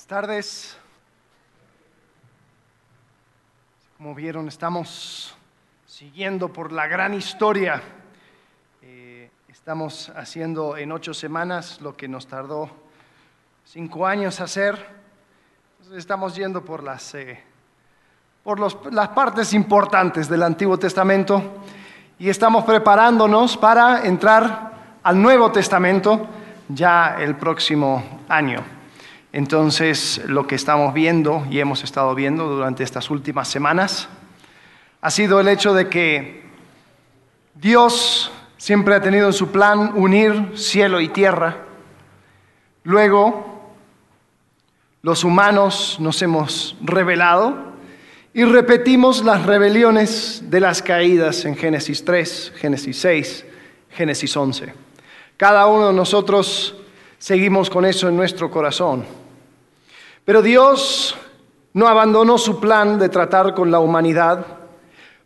Buenas tardes. Como vieron, estamos siguiendo por la gran historia. Eh, estamos haciendo en ocho semanas lo que nos tardó cinco años hacer. Estamos yendo por las, eh, por los- las partes importantes del Antiguo Testamento y estamos preparándonos para entrar al Nuevo Testamento ya el próximo año. Entonces, lo que estamos viendo y hemos estado viendo durante estas últimas semanas ha sido el hecho de que Dios siempre ha tenido en su plan unir cielo y tierra. Luego, los humanos nos hemos rebelado y repetimos las rebeliones de las caídas en Génesis 3, Génesis 6, Génesis 11. Cada uno de nosotros seguimos con eso en nuestro corazón. Pero Dios no abandonó su plan de tratar con la humanidad,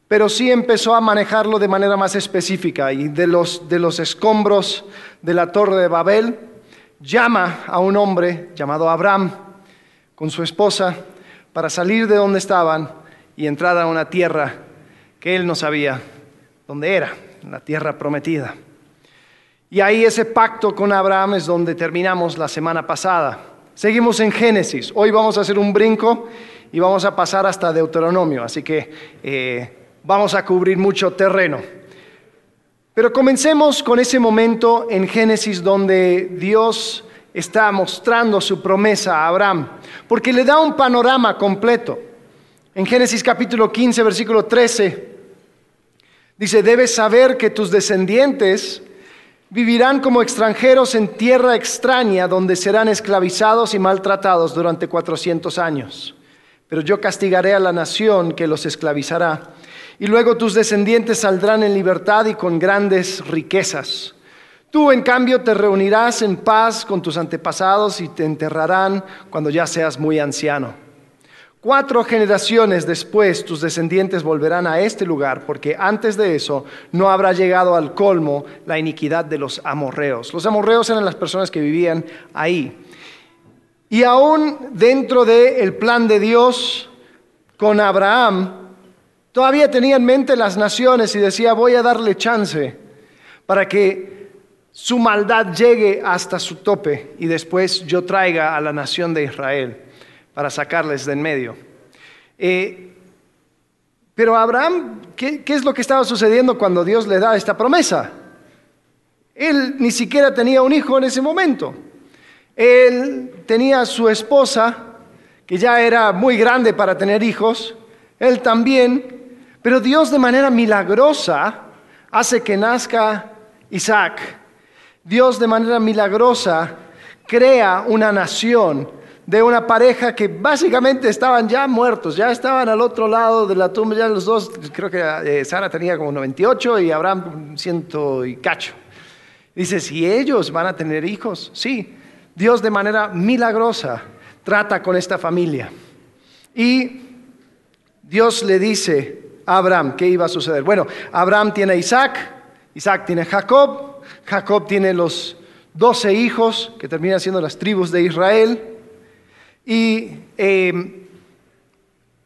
pero sí empezó a manejarlo de manera más específica y de los, de los escombros de la torre de Babel, llama a un hombre llamado Abraham con su esposa para salir de donde estaban y entrar a una tierra que él no sabía dónde era, la tierra prometida. Y ahí ese pacto con Abraham es donde terminamos la semana pasada. Seguimos en Génesis. Hoy vamos a hacer un brinco y vamos a pasar hasta Deuteronomio. Así que eh, vamos a cubrir mucho terreno. Pero comencemos con ese momento en Génesis donde Dios está mostrando su promesa a Abraham, porque le da un panorama completo. En Génesis capítulo 15, versículo 13, dice, debes saber que tus descendientes vivirán como extranjeros en tierra extraña donde serán esclavizados y maltratados durante 400 años. Pero yo castigaré a la nación que los esclavizará y luego tus descendientes saldrán en libertad y con grandes riquezas. Tú, en cambio, te reunirás en paz con tus antepasados y te enterrarán cuando ya seas muy anciano. Cuatro generaciones después tus descendientes volverán a este lugar, porque antes de eso no habrá llegado al colmo la iniquidad de los amorreos. Los amorreos eran las personas que vivían ahí. Y aún dentro del plan de Dios con Abraham, todavía tenía en mente las naciones y decía, voy a darle chance para que su maldad llegue hasta su tope y después yo traiga a la nación de Israel para sacarles de en medio. Eh, pero Abraham, ¿qué, ¿qué es lo que estaba sucediendo cuando Dios le da esta promesa? Él ni siquiera tenía un hijo en ese momento. Él tenía a su esposa, que ya era muy grande para tener hijos, él también, pero Dios de manera milagrosa hace que nazca Isaac. Dios de manera milagrosa crea una nación de una pareja que básicamente estaban ya muertos, ya estaban al otro lado de la tumba, ya los dos, creo que eh, Sara tenía como 98 y Abraham ciento y cacho. Dice, si ellos van a tener hijos, sí, Dios de manera milagrosa trata con esta familia. Y Dios le dice a Abraham qué iba a suceder. Bueno, Abraham tiene a Isaac, Isaac tiene a Jacob, Jacob tiene los doce hijos que terminan siendo las tribus de Israel. Y eh,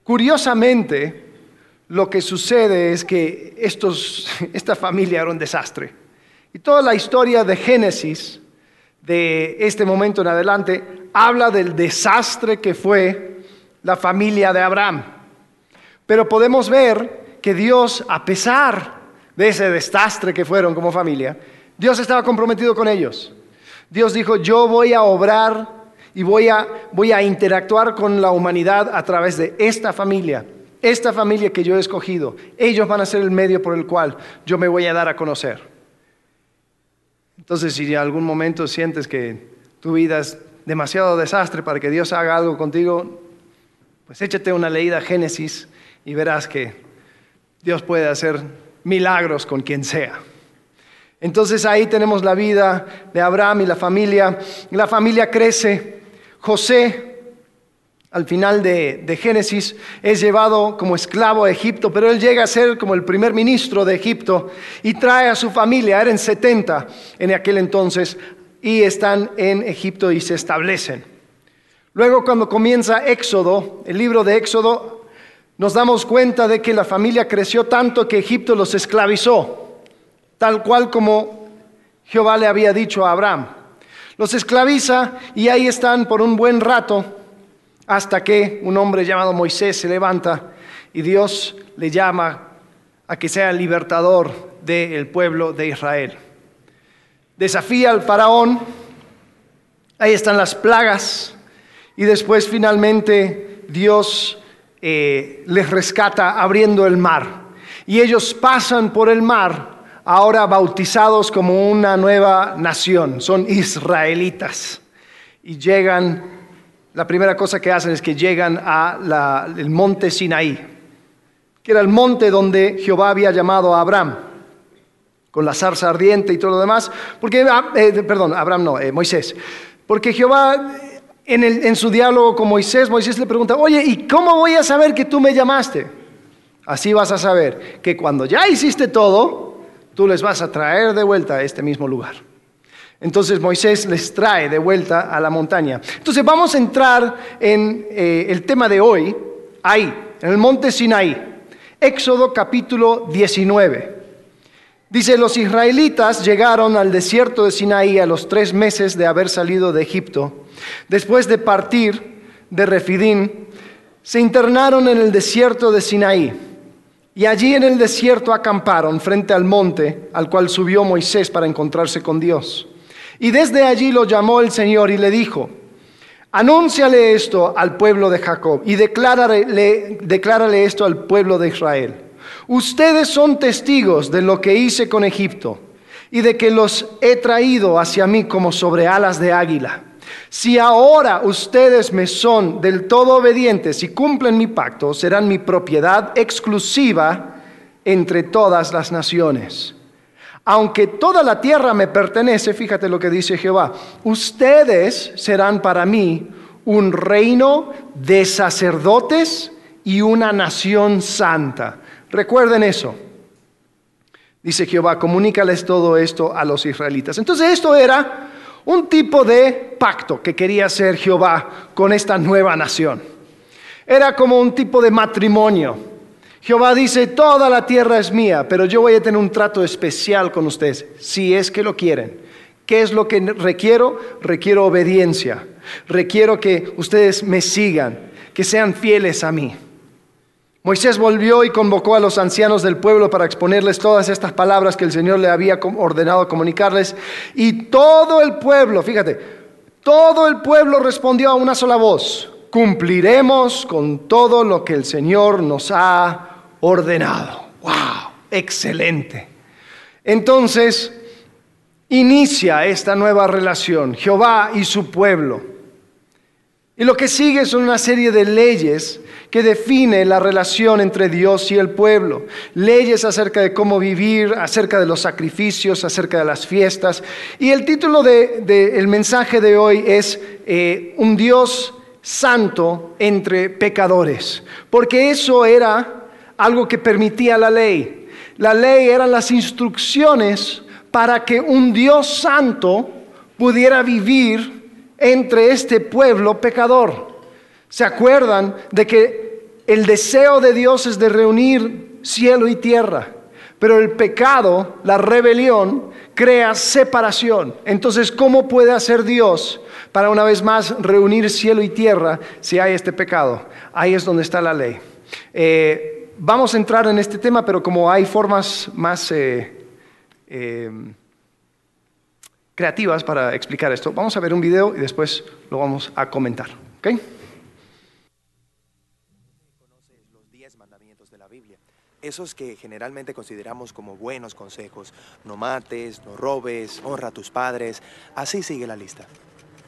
curiosamente, lo que sucede es que estos, esta familia era un desastre. Y toda la historia de Génesis, de este momento en adelante, habla del desastre que fue la familia de Abraham. Pero podemos ver que Dios, a pesar de ese desastre que fueron como familia, Dios estaba comprometido con ellos. Dios dijo, yo voy a obrar y voy a, voy a interactuar con la humanidad a través de esta familia, esta familia que yo he escogido. Ellos van a ser el medio por el cual yo me voy a dar a conocer. Entonces, si en algún momento sientes que tu vida es demasiado desastre para que Dios haga algo contigo, pues échate una leída a Génesis y verás que Dios puede hacer milagros con quien sea. Entonces ahí tenemos la vida de Abraham y la familia. La familia crece. José, al final de, de, Génesis, es llevado como esclavo a Egipto, pero él llega a ser como el primer ministro de Egipto y trae a su familia, eran 70 en aquel entonces, y están en Egipto y se establecen. Luego cuando comienza Éxodo, el libro de Éxodo, nos damos cuenta de que la familia creció tanto que Egipto los esclavizó, tal cual como Jehová le había dicho a Abraham. Los esclaviza y ahí están por un buen rato hasta que un hombre llamado Moisés se levanta y Dios le llama a que sea el libertador del pueblo de Israel. Desafía al faraón, ahí están las plagas, y después finalmente Dios eh, les rescata abriendo el mar. Y ellos pasan por el mar, ahora bautizados como una nueva nación, son israelitas. Y llegan, la primera cosa que hacen es que llegan al monte Sinaí, que era el monte donde Jehová había llamado a Abraham con la zarza ardiente y todo lo demás, porque, ah, eh, perdón, Abraham no, eh, Moisés, porque Jehová en, su diálogo con Moisés, Moisés le pregunta, oye, ¿y cómo voy a saber que tú me llamaste? Así vas a saber que cuando ya hiciste todo, tú les vas a traer de vuelta a este mismo lugar. Entonces Moisés les trae de vuelta a la montaña. Entonces vamos a entrar en eh, el tema de hoy, ahí, en el monte Sinaí. Éxodo capítulo 19. Dice, los israelitas llegaron al desierto de Sinaí a los tres meses de haber salido de Egipto. Después de partir de Refidín, se internaron en el desierto de Sinaí. Y allí en el desierto acamparon frente al monte al cual subió Moisés para encontrarse con Dios. Y desde allí lo llamó el Señor y le dijo, anúnciale esto al pueblo de Jacob y declárale, esto al pueblo de Israel. Ustedes son testigos de lo que hice con Egipto y de que los he traído hacia mí como sobre alas de águila. Si ahora ustedes me son del todo obedientes y cumplen mi pacto, serán mi propiedad exclusiva entre todas las naciones. Aunque toda la tierra me pertenece, fíjate lo que dice Jehová, ustedes serán para mí un reino de sacerdotes y una nación santa. Recuerden eso. Dice Jehová, comunícales todo esto a los israelitas. Entonces esto era un tipo de pacto que quería hacer Jehová con esta nueva nación. Era como un tipo de matrimonio. Jehová dice, toda la tierra es mía, pero yo voy a tener un trato especial con ustedes, si es que lo quieren. ¿Qué es lo que requiero? Requiero obediencia. Requiero que ustedes me sigan, que sean fieles a mí. Moisés volvió y convocó a los ancianos del pueblo para exponerles todas estas palabras que el Señor le había ordenado comunicarles. Y todo el pueblo, fíjate, todo el pueblo respondió a una sola voz, cumpliremos con todo lo que el Señor nos ha ordenado. ¡Wow! Excelente. Entonces, inicia esta nueva relación, Jehová y su pueblo. Y lo que sigue son una serie de leyes que define la relación entre Dios y el pueblo. Leyes acerca de cómo vivir, acerca de los sacrificios, acerca de las fiestas. Y el título del mensaje de hoy es eh, Un Dios santo entre pecadores. Porque eso era algo que permitía la ley. La ley eran las instrucciones para que un Dios santo pudiera vivir entre este pueblo pecador. ¿Se acuerdan de que el deseo de Dios es de reunir cielo y tierra? Pero el pecado, la rebelión, crea separación. Entonces, ¿cómo puede hacer Dios para una vez más reunir cielo y tierra si hay este pecado? Ahí es donde está la ley. Eh, vamos a entrar en este tema, pero como hay formas más... Eh, eh, creativas para explicar esto. Vamos a ver un video y después lo vamos a comentar. ¿ok? los diez mandamientos de la Biblia. Esos que generalmente consideramos como buenos consejos. No mates, no robes, honra a tus padres. Así sigue la lista.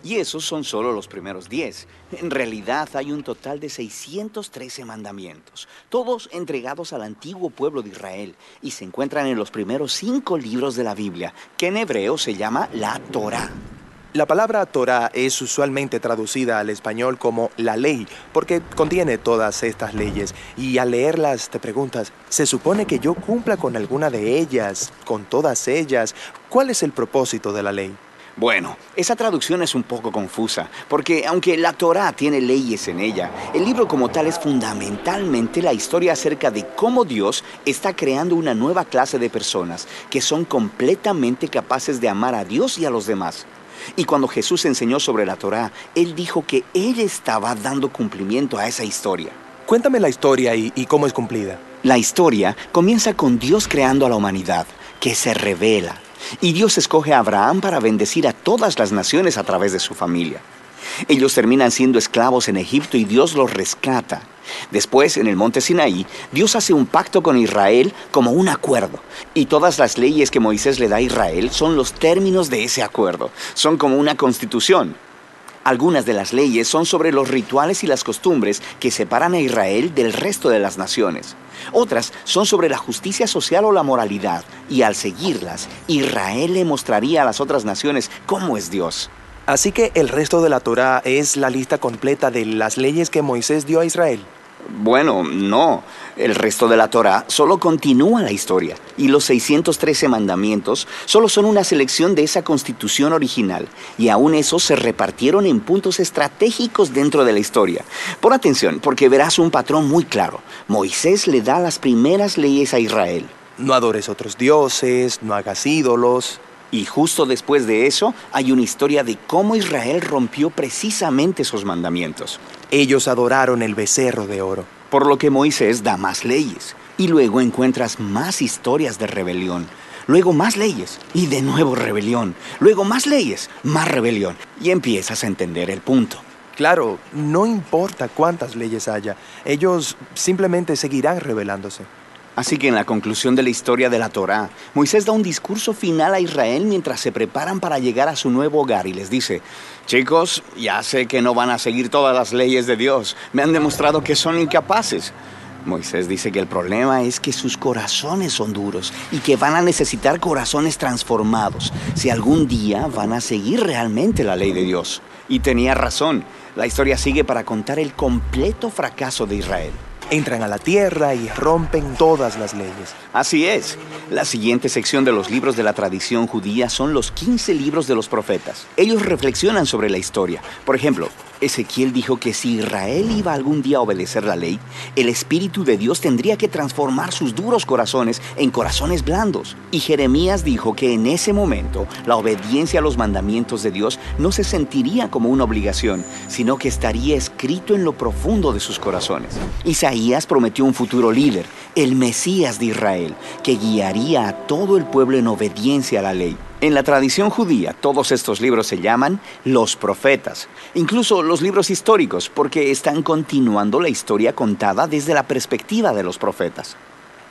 Y esos son solo los primeros 10. En realidad hay un total de 613 mandamientos, todos entregados al antiguo pueblo de Israel y se encuentran en los primeros cinco libros de la Biblia, que en hebreo se llama la Torah. La palabra Torah es usualmente traducida al español como la ley, porque contiene todas estas leyes. Y al leerlas te preguntas, ¿se supone que yo cumpla con alguna de ellas, con todas ellas? ¿Cuál es el propósito de la ley? Bueno, esa traducción es un poco confusa, porque aunque la Torá tiene leyes en ella, el libro como tal es fundamentalmente la historia acerca de cómo Dios está creando una nueva clase de personas que son completamente capaces de amar a Dios y a los demás. Y cuando Jesús enseñó sobre la Torá, Él dijo que Él estaba dando cumplimiento a esa historia. Cuéntame la historia y, y cómo es cumplida. La historia comienza con Dios creando a la humanidad, que se revela. Y Dios escoge a Abraham para bendecir a todas las naciones a través de su familia. Ellos terminan siendo esclavos en Egipto y Dios los rescata. Después, en el monte Sinaí, Dios hace un pacto con Israel como un acuerdo. Y todas las leyes que Moisés le da a Israel son los términos de ese acuerdo. Son como una constitución. Algunas de las leyes son sobre los rituales y las costumbres que separan a Israel del resto de las naciones. Otras son sobre la justicia social o la moralidad, y al seguirlas, Israel le mostraría a las otras naciones cómo es Dios. Así que el resto de la Torá es la lista completa de las leyes que Moisés dio a Israel. Bueno, no. El resto de la Torá solo continúa la historia y los 613 mandamientos solo son una selección de esa constitución original y aún esos se repartieron en puntos estratégicos dentro de la historia. Por atención, porque verás un patrón muy claro. Moisés le da las primeras leyes a Israel. No adores otros dioses, no hagas ídolos. Y justo después de eso hay una historia de cómo Israel rompió precisamente esos mandamientos. Ellos adoraron el becerro de oro. Por lo que Moisés da más leyes. Y luego encuentras más historias de rebelión. Luego más leyes. Y de nuevo rebelión. Luego más leyes. Más rebelión. Y empiezas a entender el punto. Claro, no importa cuántas leyes haya, ellos simplemente seguirán rebelándose. Así que en la conclusión de la historia de la Torá, Moisés da un discurso final a Israel mientras se preparan para llegar a su nuevo hogar y les dice, chicos, ya sé que no van a seguir todas las leyes de Dios, me han demostrado que son incapaces. Moisés dice que el problema es que sus corazones son duros y que van a necesitar corazones transformados si algún día van a seguir realmente la ley de Dios. Y tenía razón, la historia sigue para contar el completo fracaso de Israel entran a la tierra y rompen todas las leyes. Así es. La siguiente sección de los libros de la tradición judía son los 15 libros de los profetas. Ellos reflexionan sobre la historia. Por ejemplo, Ezequiel dijo que si Israel iba algún día a obedecer la ley, el Espíritu de Dios tendría que transformar sus duros corazones en corazones blandos. Y Jeremías dijo que en ese momento la obediencia a los mandamientos de Dios no se sentiría como una obligación, sino que estaría escrito en lo profundo de sus corazones. Isaías prometió un futuro líder, el Mesías de Israel, que guiaría a todo el pueblo en obediencia a la ley. En la tradición judía, todos estos libros se llaman los profetas, incluso los libros históricos, porque están continuando la historia contada desde la perspectiva de los profetas.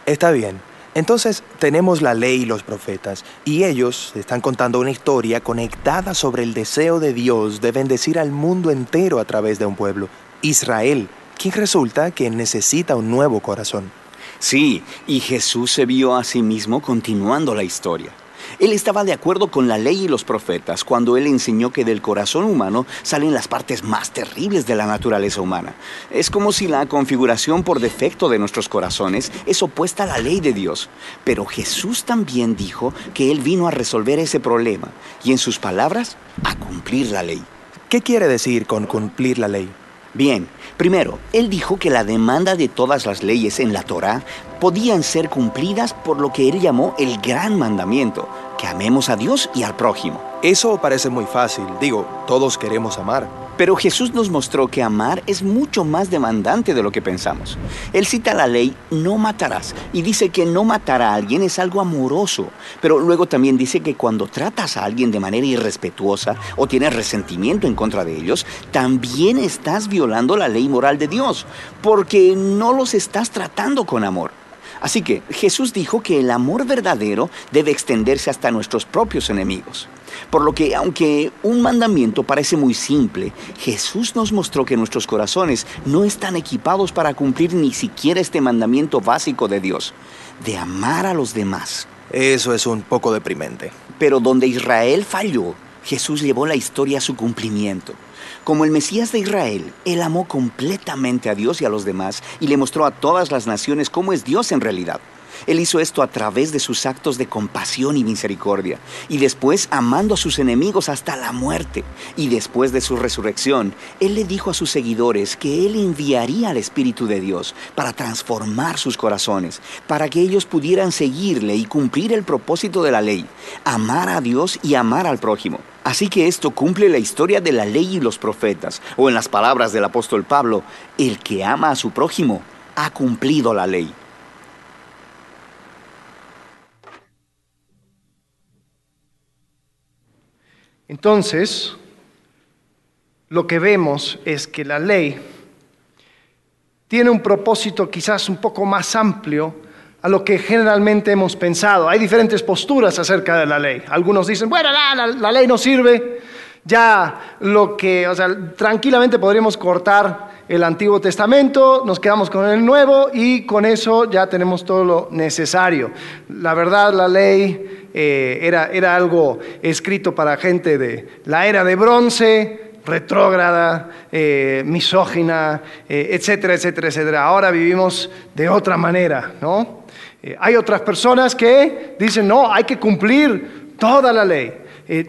Está bien. Entonces tenemos la ley y los profetas, y ellos están contando una historia conectada sobre el deseo de Dios de bendecir al mundo entero a través de un pueblo, Israel, quien resulta que necesita un nuevo corazón. Sí, y Jesús se vio a sí mismo continuando la historia. Él estaba de acuerdo con la ley y los profetas cuando él enseñó que del corazón humano salen las partes más terribles de la naturaleza humana. Es como si la configuración por defecto de nuestros corazones es opuesta a la ley de Dios. Pero Jesús también dijo que Él vino a resolver ese problema y en sus palabras, a cumplir la ley. ¿Qué quiere decir con cumplir la ley? Bien, primero, él dijo que la demanda de todas las leyes en la Torá podían ser cumplidas por lo que él llamó el gran mandamiento, que amemos a Dios y al prójimo. Eso parece muy fácil, digo, todos queremos amar. Pero Jesús nos mostró que amar es mucho más demandante de lo que pensamos. Él cita la ley, no matarás, y dice que no matar a alguien es algo amoroso, pero luego también dice que cuando tratas a alguien de manera irrespetuosa o tienes resentimiento en contra de ellos, también estás violando la ley moral de Dios, porque no los estás tratando con amor. Así que Jesús dijo que el amor verdadero debe extenderse hasta nuestros propios enemigos. Por lo que, aunque un mandamiento parece muy simple, Jesús nos mostró que nuestros corazones no están equipados para cumplir ni siquiera este mandamiento básico de Dios, de amar a los demás. Eso es un poco deprimente. Pero donde Israel falló, Jesús llevó la historia a su cumplimiento. Como el Mesías de Israel, Él amó completamente a Dios y a los demás y le mostró a todas las naciones cómo es Dios en realidad. Él hizo esto a través de sus actos de compasión y misericordia, y después amando a sus enemigos hasta la muerte. Y después de su resurrección, Él le dijo a sus seguidores que Él enviaría al Espíritu de Dios para transformar sus corazones, para que ellos pudieran seguirle y cumplir el propósito de la ley, amar a Dios y amar al prójimo. Así que esto cumple la historia de la ley y los profetas, o en las palabras del apóstol Pablo, el que ama a su prójimo ha cumplido la ley. Entonces, lo que vemos es que la ley tiene un propósito quizás un poco más amplio a lo que generalmente hemos pensado. Hay diferentes posturas acerca de la ley. Algunos dicen, bueno, la, ley no sirve, ya lo que, o sea, tranquilamente podríamos cortar el Antiguo Testamento, nos quedamos con el Nuevo y con eso ya tenemos todo lo necesario. La verdad, la ley eh, era, era algo escrito para gente de la era de bronce, retrógrada, eh, misógina, eh, etcétera, etcétera, etcétera. Ahora vivimos de otra manera, ¿no? hay otras personas que dicen, no, hay que cumplir toda la ley.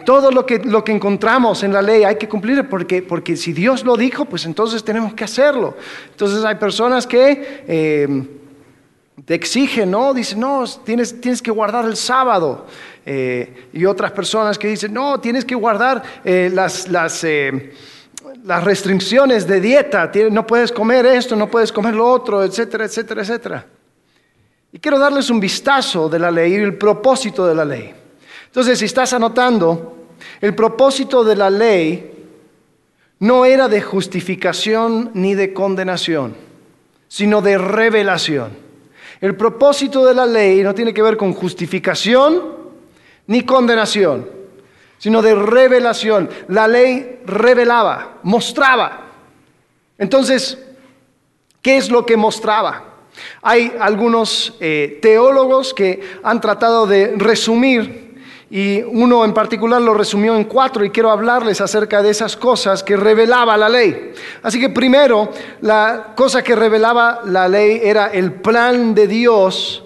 Todo lo que, lo que encontramos en la ley hay que cumplir porque, porque si Dios lo dijo, pues entonces tenemos que hacerlo. Entonces hay personas que te exigen, ¿no? Dicen, no, tienes, tienes que guardar el sábado. Eh, y otras personas que dicen, no, tienes que guardar las... las las restricciones de dieta, no puedes comer esto, no puedes comer lo otro, etcétera, etcétera, etcétera. Y quiero darles un vistazo de la ley y el propósito de la ley. Entonces, si estás anotando, el propósito de la ley no era de justificación ni de condenación, sino de revelación. El propósito de la ley no tiene que ver con justificación ni condenación, sino de revelación. La ley revelaba, mostraba. Entonces, ¿qué es lo que mostraba? Hay algunos eh, teólogos que han tratado de resumir y uno en particular lo resumió en cuatro y quiero hablarles acerca de esas cosas que revelaba la ley. Así que primero, la cosa que revelaba la ley era el plan de Dios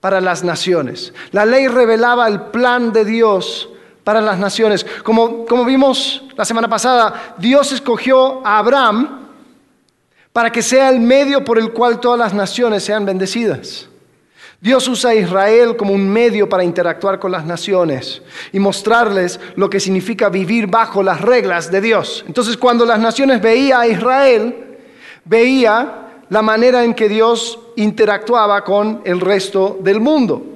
para las naciones. La ley revelaba el plan de Dios para las naciones. Como, como vimos la semana pasada, Dios escogió a Abraham para que sea el medio por el cual todas las naciones sean bendecidas. Dios usa a Israel como un medio para interactuar con las naciones y mostrarles lo que significa vivir bajo las reglas de Dios. Entonces cuando las naciones veían a Israel, veía la manera en que Dios interactuaba con el resto del mundo.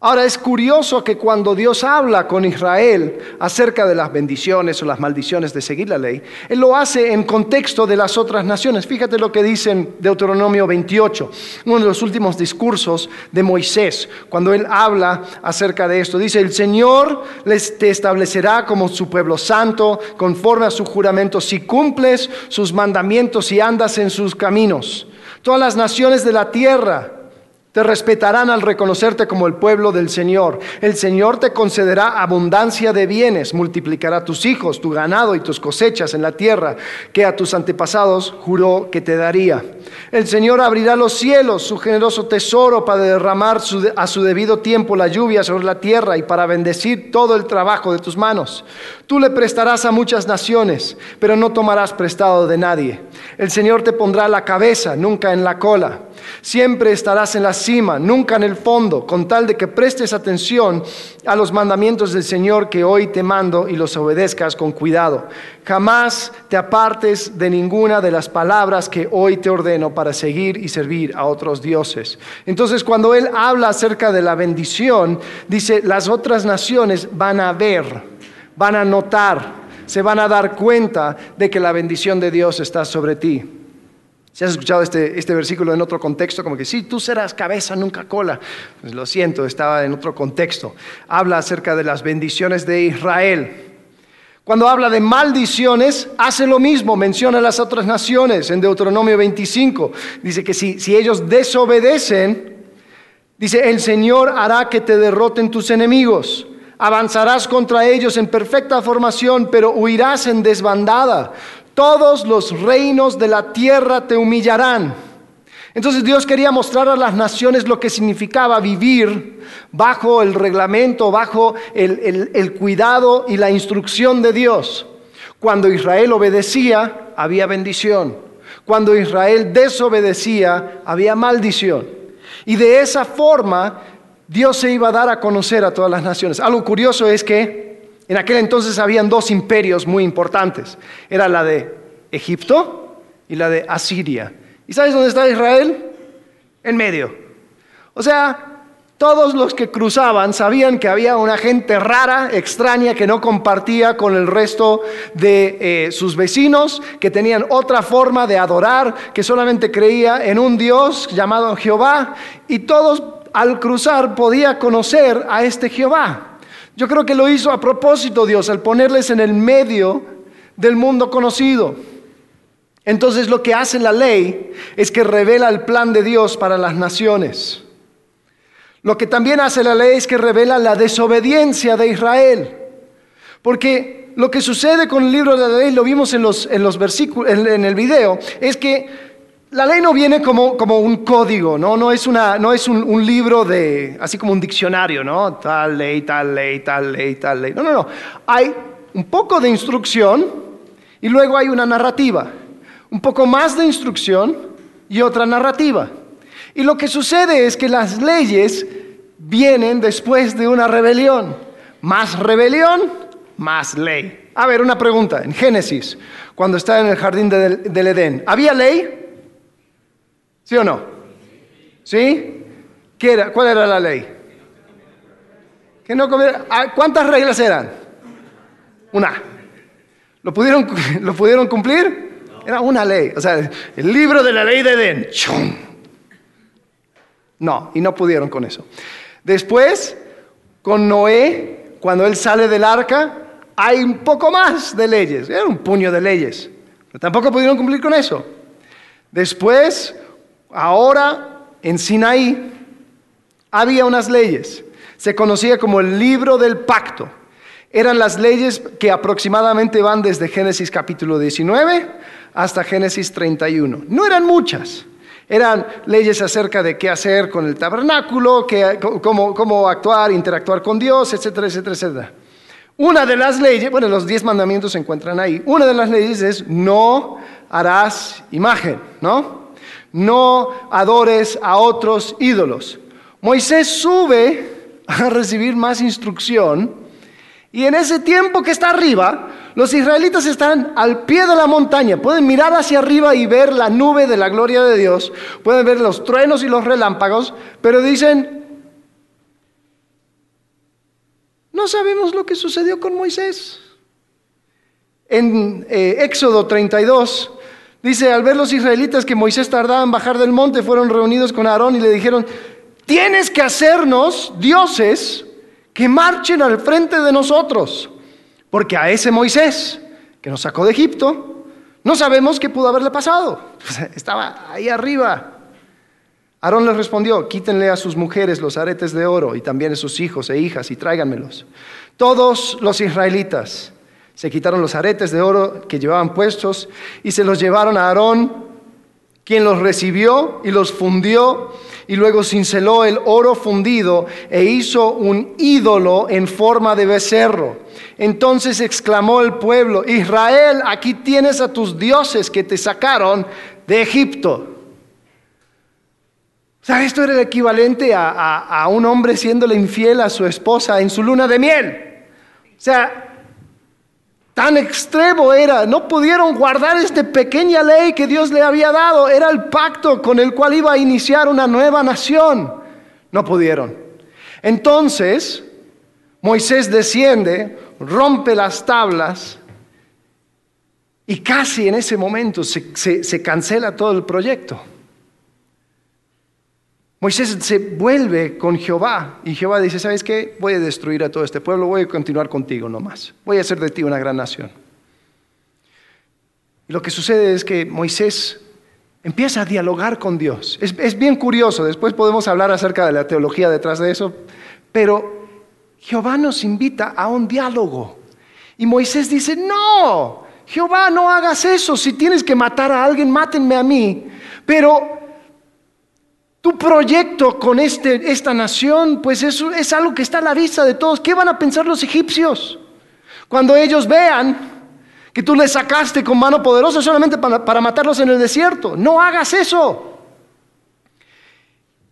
Ahora es curioso que cuando Dios habla con Israel acerca de las bendiciones o las maldiciones de seguir la ley, Él lo hace en contexto de las otras naciones. Fíjate lo que dice en Deuteronomio 28, uno de los últimos discursos de Moisés, cuando Él habla acerca de esto. Dice, el Señor les te establecerá como su pueblo santo, conforme a su juramento, si cumples sus mandamientos y andas en sus caminos. Todas las naciones de la tierra te respetarán al reconocerte como el pueblo del Señor. El Señor te concederá abundancia de bienes, multiplicará tus hijos, tu ganado y tus cosechas en la tierra que a tus antepasados juró que te daría. El Señor abrirá los cielos, su generoso tesoro, para derramar a su debido tiempo la lluvia sobre la tierra y para bendecir todo el trabajo de tus manos. Tú le prestarás a muchas naciones, pero no tomarás prestado de nadie. El Señor te pondrá la cabeza, nunca en la cola. Siempre estarás en la cima, nunca en el fondo, con tal de que prestes atención a los mandamientos del Señor que hoy te mando y los obedezcas con cuidado. Jamás te apartes de ninguna de las palabras que hoy te ordeno para seguir y servir a otros dioses. Entonces, cuando Él habla acerca de la bendición, dice, las otras naciones van a ver, van a notar, se van a dar cuenta de que la bendición de Dios está sobre ti. Si has escuchado este, este, versículo en otro contexto, como que sí, tú serás cabeza, nunca cola. Pues lo siento, estaba en otro contexto. Habla acerca de las bendiciones de Israel. Cuando habla de maldiciones, hace lo mismo, menciona a las otras naciones en Deuteronomio 25. Dice que si, si ellos desobedecen, dice, el Señor hará que te derroten tus enemigos. Avanzarás contra ellos en perfecta formación, pero huirás en desbandada. Todos los reinos de la tierra te humillarán. Entonces Dios quería mostrar a las naciones lo que significaba vivir bajo el reglamento, bajo el, cuidado y la instrucción de Dios. Cuando Israel obedecía, había bendición. Cuando Israel desobedecía, había maldición. Y de esa forma, Dios se iba a dar a conocer a todas las naciones. Algo curioso es que en aquel entonces habían dos imperios muy importantes. Era la de Egipto y la de Asiria. ¿Y sabes dónde está Israel? En medio. O sea, todos los que cruzaban sabían que había una gente rara, extraña, que no compartía con el resto de eh, sus vecinos, que tenían otra forma de adorar, que solamente creía en un Dios llamado Jehová, y todos al cruzar podía conocer a este Jehová. Yo creo que lo hizo a propósito Dios, al ponerles en el medio del mundo conocido. Entonces lo que hace la ley es que revela el plan de Dios para las naciones. Lo que también hace la ley es que revela la desobediencia de Israel. Porque lo que sucede con el libro de la ley, lo vimos en los, en los versículos, en, el video, es que la ley no viene como, como un código, ¿no? No es, una, no es un, libro de, así como un diccionario, ¿no? Tal ley, tal ley, tal ley, tal ley. No, no, no. Hay un poco de instrucción y luego hay una narrativa un poco más de instrucción y otra narrativa. Y lo que sucede es que las leyes vienen después de una rebelión. Más rebelión, más ley. A ver, una pregunta. En Génesis, cuando está en el jardín del, Edén, ¿había ley? ¿Sí o no? ¿Sí? ¿Qué era? ¿Cuál era la ley? Que no ah, ¿Cuántas reglas eran? Una. ¿Lo pudieron, ¿Lo pudieron cumplir? Era una ley. O sea, el libro de la ley de Edén. No, y no pudieron con eso. Después, con Noé, cuando él sale del arca, hay un poco más de leyes. Era un puño de leyes. Pero tampoco pudieron cumplir con eso. Después, ahora, en Sinaí, había unas leyes. Se conocía como el libro del pacto. Eran las leyes que aproximadamente van desde Génesis capítulo 19 hasta Génesis 31. No eran muchas. Eran leyes acerca de qué hacer con el tabernáculo, cómo, actuar, interactuar con Dios, etcétera, etcétera, etcétera. Una de las leyes, bueno, los diez mandamientos se encuentran ahí. Una de las leyes es no harás imagen, ¿no? No adores a otros ídolos. Moisés sube a recibir más instrucción y en ese tiempo que está arriba, los israelitas están al pie de la montaña, pueden mirar hacia arriba y ver la nube de la gloria de Dios, pueden ver los truenos y los relámpagos, pero dicen, no sabemos lo que sucedió con Moisés. En eh, Éxodo 32 dice, al ver los israelitas que Moisés tardaba en bajar del monte, fueron reunidos con Aarón y le dijeron, tienes que hacernos dioses que marchen al frente de nosotros, porque a ese Moisés que nos sacó de Egipto, no sabemos qué pudo haberle pasado. Estaba ahí arriba. Aarón les respondió, quítenle a sus mujeres los aretes de oro y también a sus hijos e hijas y tráiganmelos. Todos los israelitas se quitaron los aretes de oro que llevaban puestos y se los llevaron a Aarón, quien los recibió y los fundió y luego cinceló el oro fundido e hizo un ídolo en forma de becerro. Entonces exclamó el pueblo, Israel, aquí tienes a tus dioses que te sacaron de Egipto. ¿Sabes? Esto era el equivalente a, a un hombre siéndole infiel a su esposa en su luna de miel. O sea, Tan extremo era, no pudieron guardar esta pequeña ley que Dios le había dado, era el pacto con el cual iba a iniciar una nueva nación. No pudieron. Entonces, Moisés desciende, rompe las tablas y casi en ese momento se, se cancela todo el proyecto. Moisés se vuelve con Jehová y Jehová dice, ¿sabes qué? Voy a destruir a todo este pueblo, voy a continuar contigo nomás, voy a hacer de ti una gran nación. Y lo que sucede es que Moisés empieza a dialogar con Dios. Es, es bien curioso, después podemos hablar acerca de la teología detrás de eso, pero Jehová nos invita a un diálogo. Y Moisés dice, no, Jehová, no hagas eso, si tienes que matar a alguien, mátenme a mí. Pero Tu proyecto con este, esta nación, pues eso es algo que está a la vista de todos. ¿Qué van a pensar los egipcios? Cuando ellos vean que tú les sacaste con mano poderosa solamente para, para matarlos en el desierto. No hagas eso.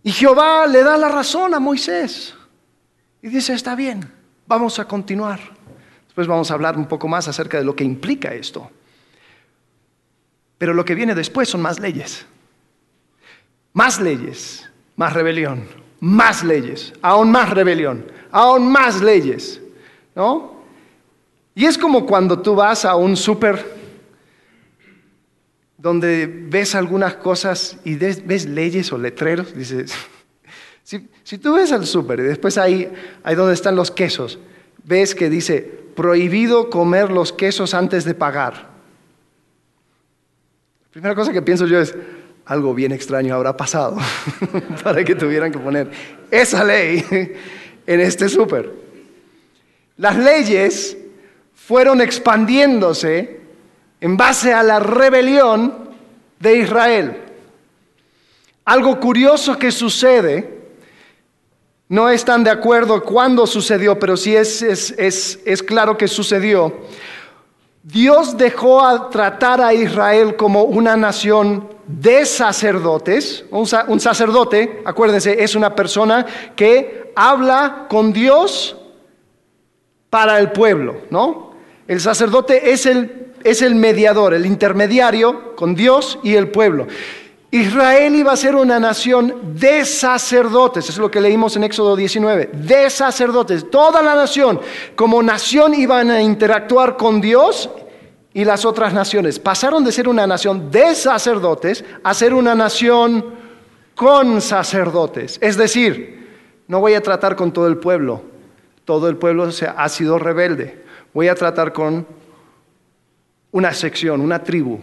Y Jehová le da la razón a Moisés. Y dice, está bien, vamos a continuar. Después vamos a hablar un poco más acerca de lo que implica esto. Pero lo que viene después son más leyes. Más leyes, más rebelión, más leyes, aún más rebelión, aún más leyes. ¿No? Y es como cuando tú vas a un súper donde ves algunas cosas y ves leyes o letreros, dices, si, tú ves al súper y después ahí, ahí donde están los quesos, ves que dice, prohibido comer los quesos antes de pagar. La primera cosa que pienso yo es, algo bien extraño habrá pasado para que tuvieran que poner esa ley en este súper. Las leyes fueron expandiéndose en base a la rebelión de Israel. Algo curioso que sucede, no están de acuerdo cuándo sucedió, pero sí es, es, claro que sucedió. Dios dejó a tratar a Israel como una nación de sacerdotes. Un, un sacerdote, acuérdense, es una persona que habla con Dios para el pueblo, ¿no? El sacerdote es el, es el mediador, el intermediario con Dios y el pueblo. Israel iba a ser una nación de sacerdotes, es lo que leímos en Éxodo 19, de sacerdotes, toda la nación como nación iban a interactuar con Dios y las otras naciones. Pasaron de ser una nación de sacerdotes a ser una nación con sacerdotes. Es decir, no voy a tratar con todo el pueblo, todo el pueblo ha sido rebelde voy a tratar con una sección, una tribu.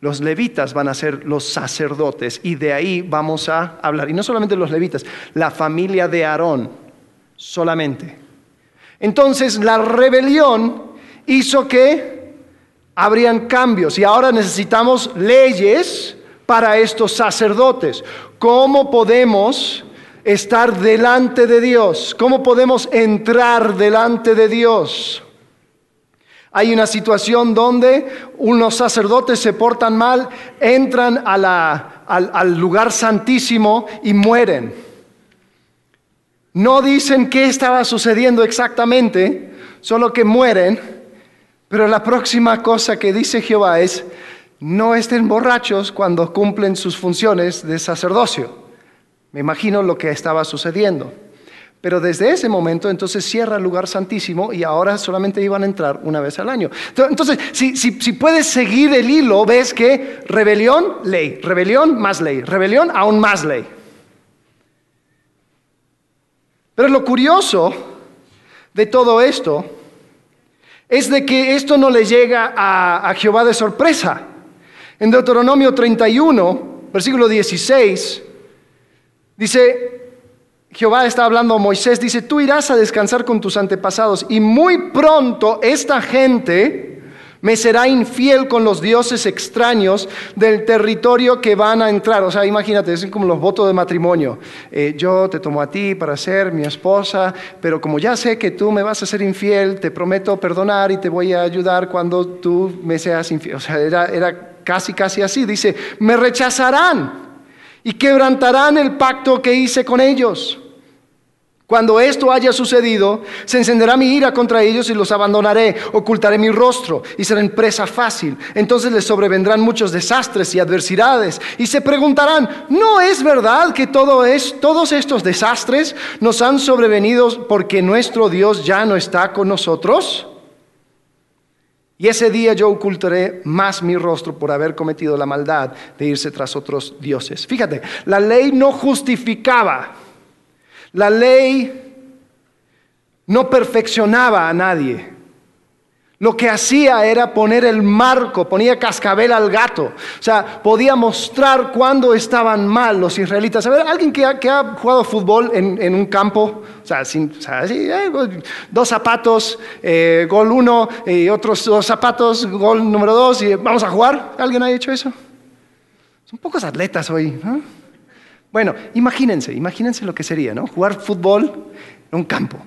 Los levitas van a ser los sacerdotes y de ahí vamos a hablar. Y no solamente los levitas, la familia de Aarón solamente. Entonces la rebelión hizo que habrían cambios y ahora necesitamos leyes para estos sacerdotes. ¿Cómo podemos estar delante de Dios? ¿Cómo podemos entrar delante de Dios? Hay una situación donde unos sacerdotes se portan mal, entran al, al lugar santísimo y mueren. No dicen qué estaba sucediendo exactamente, solo que mueren. Pero la próxima cosa que dice Jehová es, no estén borrachos cuando cumplen sus funciones de sacerdocio. Me imagino lo que estaba sucediendo. Pero desde ese momento entonces cierra el lugar santísimo y ahora solamente iban a entrar una vez al año. Entonces, si, puedes seguir el hilo, ves que rebelión, ley, rebelión, más ley, rebelión, aún más ley. Pero lo curioso de todo esto es de que esto no le llega a, a Jehová de sorpresa. En Deuteronomio 31, versículo 16, dice, Jehová está hablando a Moisés, dice, tú irás a descansar con tus antepasados y muy pronto esta gente me será infiel con los dioses extraños del territorio que van a entrar. O sea, imagínate, es como los votos de matrimonio. Eh, yo te tomo a ti para ser mi esposa, pero como ya sé que tú me vas a ser infiel, te prometo perdonar y te voy a ayudar cuando tú me seas infiel. O sea, era, era casi, casi así. Dice, me rechazarán y quebrantarán el pacto que hice con ellos. Cuando esto haya sucedido, se encenderá mi ira contra ellos y los abandonaré, ocultaré mi rostro y serán presa fácil. Entonces les sobrevendrán muchos desastres y adversidades y se preguntarán, ¿no es verdad que todo es, todos estos desastres nos han sobrevenido porque nuestro Dios ya no está con nosotros? Y ese día yo ocultaré más mi rostro por haber cometido la maldad de irse tras otros dioses. Fíjate, la ley no justificaba la ley no perfeccionaba a nadie. Lo que hacía era poner el marco, ponía cascabel al gato. O sea, podía mostrar cuándo estaban mal los israelitas. A ver, alguien que ha, jugado fútbol en, un campo, o sea, eh, dos zapatos, eh, gol uno, y otros dos zapatos, gol número dos, y vamos a jugar. ¿Alguien ha hecho eso? Son pocos atletas hoy. ¿no? Bueno, imagínense, imagínense lo que sería, ¿no? Jugar fútbol en un campo.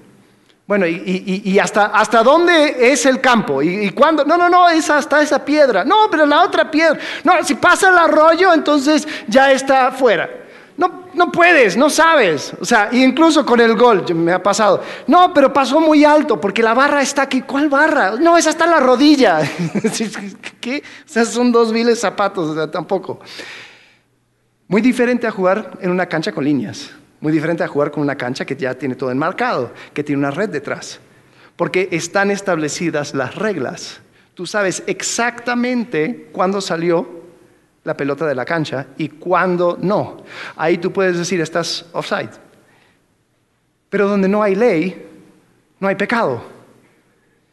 Bueno, y, hasta, hasta dónde es el campo? ¿Y, cuándo? No, no, no, es hasta esa piedra. No, pero la otra piedra. No, si pasa el arroyo, entonces ya está fuera. No, no puedes, no sabes. O sea, incluso con el gol me ha pasado. No, pero pasó muy alto porque la barra está aquí. ¿Cuál barra? No, está en la rodilla. ¿Qué? O sea, son dos viles zapatos, o sea, tampoco. Muy diferente a jugar en una cancha con líneas. Muy diferente a jugar con una cancha que ya tiene todo enmarcado, que tiene una red detrás. Porque están establecidas las reglas. Tú sabes exactamente cuándo salió la pelota de la cancha y cuándo no. Ahí tú puedes decir, estás offside. Pero donde no hay ley, no hay pecado.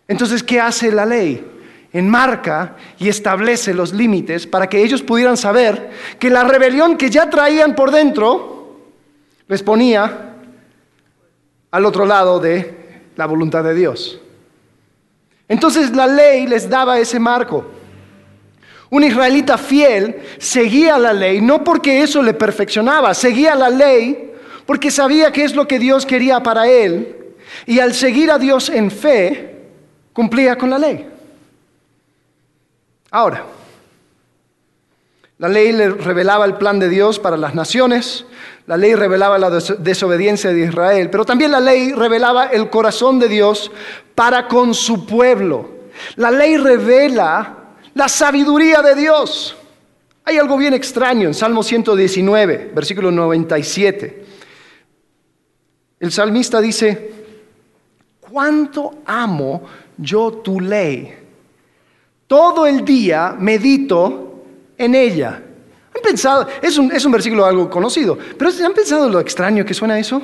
Entonces, ¿qué hace la ley? Enmarca y establece los límites para que ellos pudieran saber que la rebelión que ya traían por dentro les ponía al otro lado de la voluntad de Dios. Entonces la ley les daba ese marco. Un israelita fiel seguía la ley no porque eso le perfeccionaba, seguía la ley porque sabía qué es lo que Dios quería para él y al seguir a Dios en fe cumplía con la ley. Ahora, la ley le revelaba el plan de Dios para las naciones, la ley revelaba la desobediencia de Israel, pero también la ley revelaba el corazón de Dios para con su pueblo. La ley revela la sabiduría de Dios. Hay algo bien extraño en Salmo 119, versículo 97. El salmista dice, ¿cuánto amo yo tu ley? Todo el día medito en ella. ¿Han pensado? Es un, versículo algo conocido, pero ¿han pensado lo extraño que suena eso?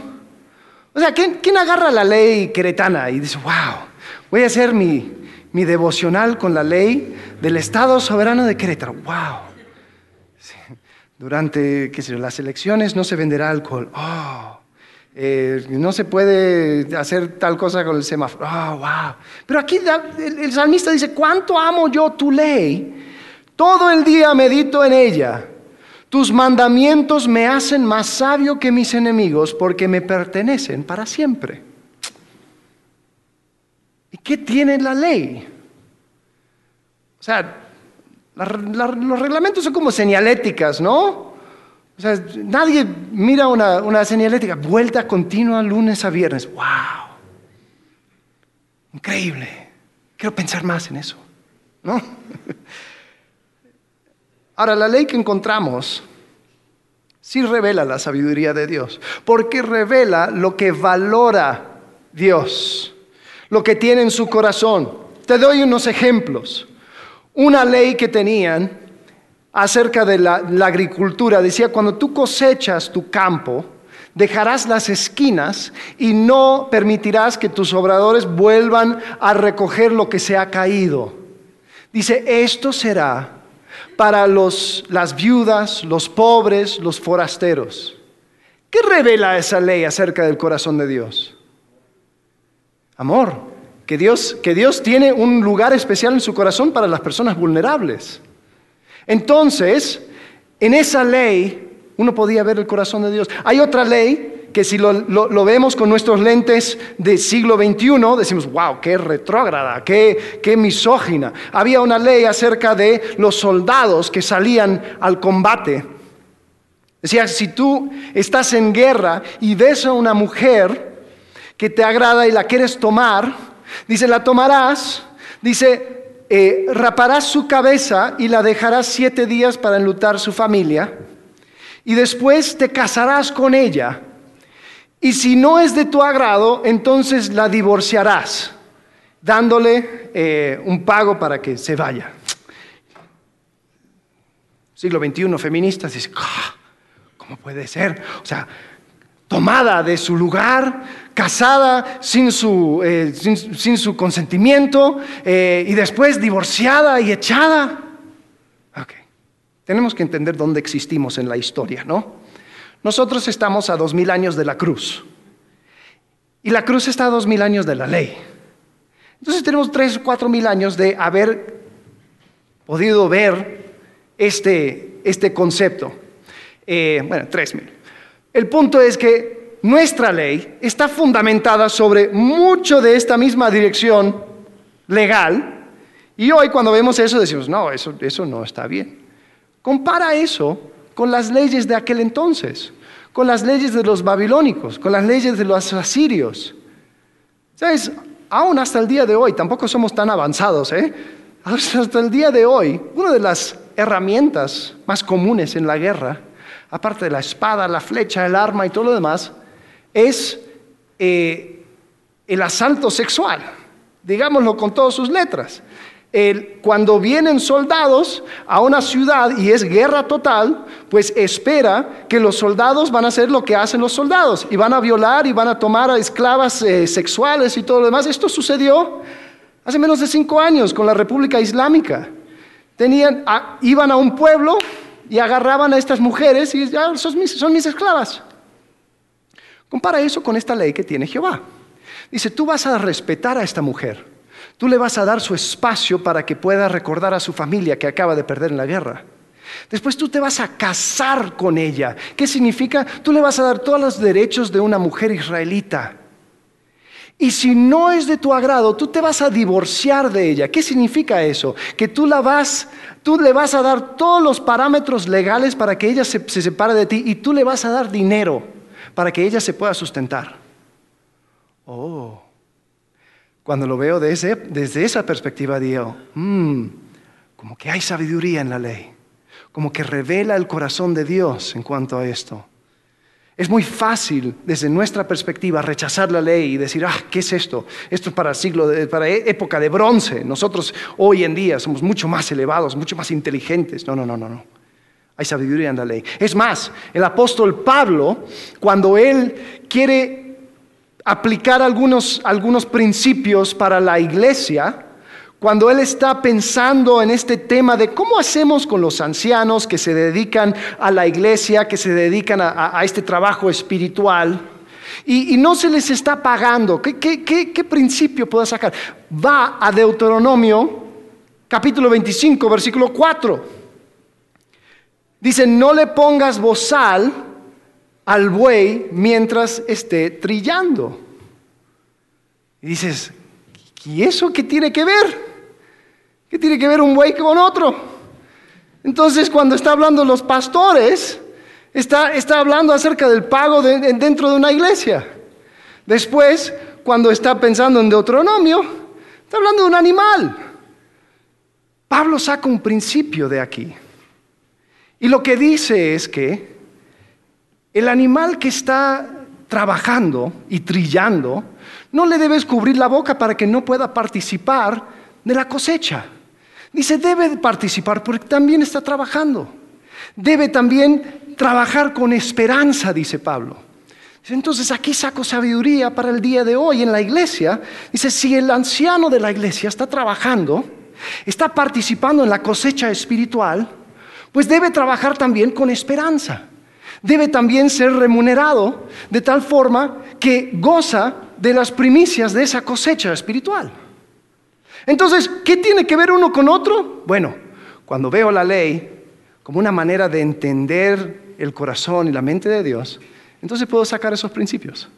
O sea, ¿quién, agarra la ley queretana y dice, wow, voy a hacer mi, devocional con la ley del Estado soberano de Querétaro? Wow. Durante qué sé las elecciones no se venderá alcohol. Oh. Eh, no se puede hacer tal cosa con el semáforo. Oh, wow. Pero aquí el, el salmista dice, ¿cuánto amo yo tu ley? Todo el día medito en ella. Tus mandamientos me hacen más sabio que mis enemigos porque me pertenecen para siempre. ¿Y qué tiene la ley? O sea, los reglamentos son como señaléticas, ¿no? O sea, nadie mira una, una señalética, vuelta continua lunes a viernes. ¡Wow! Increíble. Quiero pensar más en eso, ¿no? Ahora, la ley que encontramos sí revela la sabiduría de Dios, porque revela lo que valora Dios, lo que tiene en su corazón. Te doy unos ejemplos. Una ley que tenían acerca de la, agricultura decía, cuando tú cosechas tu campo, dejarás las esquinas y no permitirás que tus obradores vuelvan a recoger lo que se ha caído. Dice, esto será para los, las viudas, los pobres, los forasteros. ¿Qué revela esa ley acerca del corazón de Dios? Amor, que Dios, que Dios tiene un lugar especial en su corazón para las personas vulnerables. Entonces, en esa ley uno podía ver el corazón de Dios. Hay otra ley que si lo, vemos con nuestros lentes del siglo XXI, decimos, wow, qué retrógrada, qué, misógina. Había una ley acerca de los soldados que salían al combate. Decía, si tú estás en guerra y ves a una mujer que te agrada y la quieres tomar, dice, la tomarás, dice, eh, raparás su cabeza y la dejarás siete días para enlutar su familia, y después te casarás con ella y si no es de tu agrado, entonces la divorciarás, dándole eh, un pago para que se vaya. Siglo XXI, feministas, ah, ¿cómo puede ser? O sea, tomada de su lugar, casada sin su, eh, sin, su consentimiento eh, y después divorciada y echada. Ok, tenemos que entender dónde existimos en la historia, ¿no? Nosotros estamos a dos mil años de la cruz. Y la cruz está a dos mil años de la ley. Entonces tenemos tres o cuatro mil años de haber podido ver este, este concepto. Eh, bueno, tres mil. El punto es que nuestra ley está fundamentada sobre mucho de esta misma dirección legal y hoy cuando vemos eso decimos, no, eso, eso no está bien. Compara eso con las leyes de aquel entonces, con las leyes de los babilónicos, con las leyes de los asirios. ¿Sabes? Aún hasta el día de hoy, tampoco somos tan avanzados, ¿eh? Hasta el día de hoy, una de las herramientas más comunes en la guerra, aparte de la espada, la flecha, el arma y todo lo demás, es eh, el asalto sexual, digámoslo con todas sus letras cuando vienen soldados a una ciudad y es guerra total, pues espera que los soldados van a hacer lo que hacen los soldados y van a violar y van a tomar a esclavas eh, sexuales y todo lo demás. Esto sucedió hace menos de cinco años con la República Islámica. Iban a un pueblo y agarraban a estas mujeres y ya son mis, son mis esclavas. Compara eso con esta ley que tiene Jehová. Dice, tú vas a respetar a esta mujer Tú le vas a dar su espacio para que pueda recordar a su familia que acaba de perder en la guerra. Después tú te vas a casar con ella. ¿Qué significa? Tú le vas a dar todos los derechos de una mujer israelita. Y si no es de tu agrado, tú te vas a divorciar de ella. ¿Qué significa eso? Que tú la vas, tú le vas a dar todos los parámetros legales para que ella se, se separe de ti y tú le vas a dar dinero para que ella se pueda sustentar. Oh. Cuando lo veo desde, esa perspectiva digo, mmm, como que hay sabiduría en la ley, como que revela el corazón de Dios en cuanto a esto. Es muy fácil desde nuestra perspectiva rechazar la ley y decir, ah, ¿qué es esto? Esto es para siglo, para e, época de bronce. Nosotros hoy en día somos mucho más elevados, mucho más inteligentes. No, no, no, no, no. Hay sabiduría en la ley. Es más, el apóstol Pablo, cuando él quiere aplicar algunos, algunos principios para la iglesia, cuando él está pensando en este tema de cómo hacemos con los ancianos que se dedican a la iglesia, que se dedican a, este trabajo espiritual, y, no se les está pagando, ¿qué, qué principio puedo sacar? Va a Deuteronomio capítulo 25, versículo 4. Dice, no le pongas bozal al buey mientras esté trillando. Y dices, ¿y eso qué tiene que ver? ¿Qué tiene que ver un buey con otro? Entonces, cuando está hablando los pastores, está, está hablando acerca del pago dentro de una iglesia. Después, cuando está pensando en Deuteronomio, está hablando de un animal. Pablo saca un principio de aquí. Y lo que dice es que el animal que está trabajando y trillando, no le debes cubrir la boca para que no pueda participar de la cosecha. Dice, debe participar porque también está trabajando. Debe también trabajar con esperanza, dice Pablo. Entonces aquí saco sabiduría para el día de hoy en la iglesia. Dice, si el anciano de la iglesia está trabajando, está participando en la cosecha espiritual, pues debe trabajar también con esperanza debe también ser remunerado de tal forma que goza de las primicias de esa cosecha espiritual. Entonces, ¿qué tiene que ver uno con otro? Bueno, cuando veo la ley como una manera de entender el corazón y la mente de Dios, entonces puedo sacar esos principios.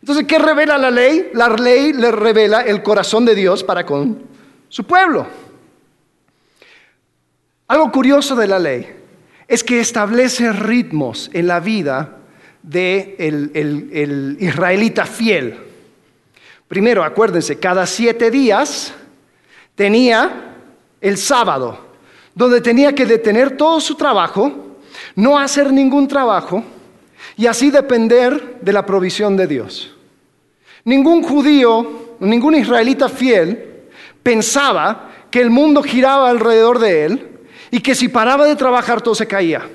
Entonces, ¿qué revela la ley? La ley le revela el corazón de Dios para con su pueblo. Algo curioso de la ley es que establece ritmos en la vida del el, israelita fiel. Primero, acuérdense, cada siete días tenía el sábado, donde tenía que detener todo su trabajo, no hacer ningún trabajo y así depender de la provisión de Dios. Ningún judío, ningún israelita fiel pensaba que el mundo giraba alrededor de él y que si paraba de trabajar todo se caía.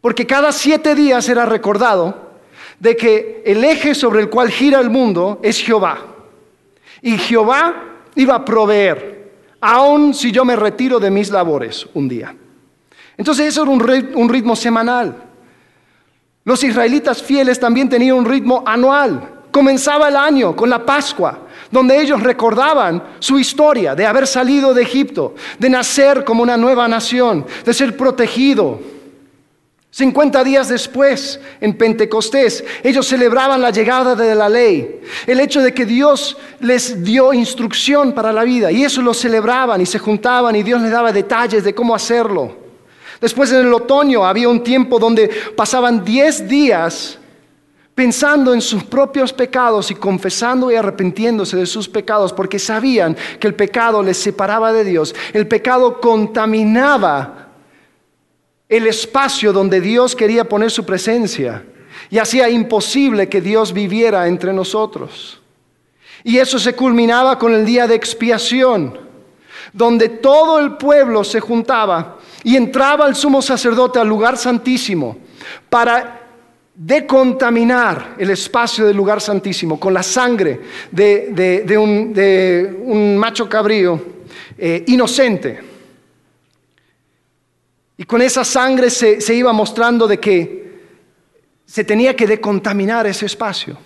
Porque cada siete días era recordado de que el eje sobre el cual gira el mundo es Jehová. Y Jehová iba a proveer, aun si yo me retiro de mis labores un día. Entonces eso era un ritmo semanal. Los israelitas fieles también tenían un ritmo anual. Comenzaba el año con la Pascua donde ellos recordaban su historia de haber salido de Egipto, de nacer como una nueva nación, de ser protegido 50 días después, en Pentecostés, ellos celebraban la llegada de la ley, el hecho de que Dios les dio instrucción para la vida, y eso lo celebraban y se juntaban y Dios les daba detalles de cómo hacerlo. Después en el otoño había un tiempo donde pasaban 10 días pensando en sus propios pecados y confesando y arrepintiéndose de sus pecados, porque sabían que el pecado les separaba de Dios, el pecado contaminaba el espacio donde Dios quería poner su presencia y hacía imposible que Dios viviera entre nosotros. Y eso se culminaba con el día de expiación, donde todo el pueblo se juntaba y entraba el sumo sacerdote al lugar santísimo para decontaminar el espacio del lugar santísimo con la sangre de, un, macho cabrío eh, inocente. Y con esa sangre se, iba mostrando de que se tenía que decontaminar ese espacio.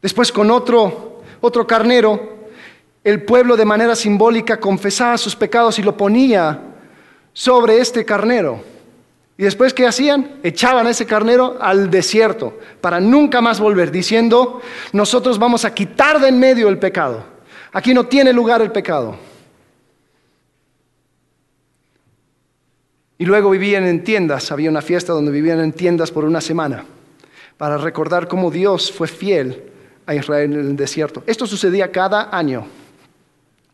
Después con otro, otro carnero, el pueblo de manera simbólica confesaba sus pecados y lo ponía sobre este carnero. Y después, ¿qué hacían? Echaban a ese carnero al desierto para nunca más volver, diciendo, nosotros vamos a quitar de en medio el pecado. Aquí no tiene lugar el pecado. Y luego vivían en tiendas, había una fiesta donde vivían en tiendas por una semana, para recordar cómo Dios fue fiel a Israel en el desierto. Esto sucedía cada año,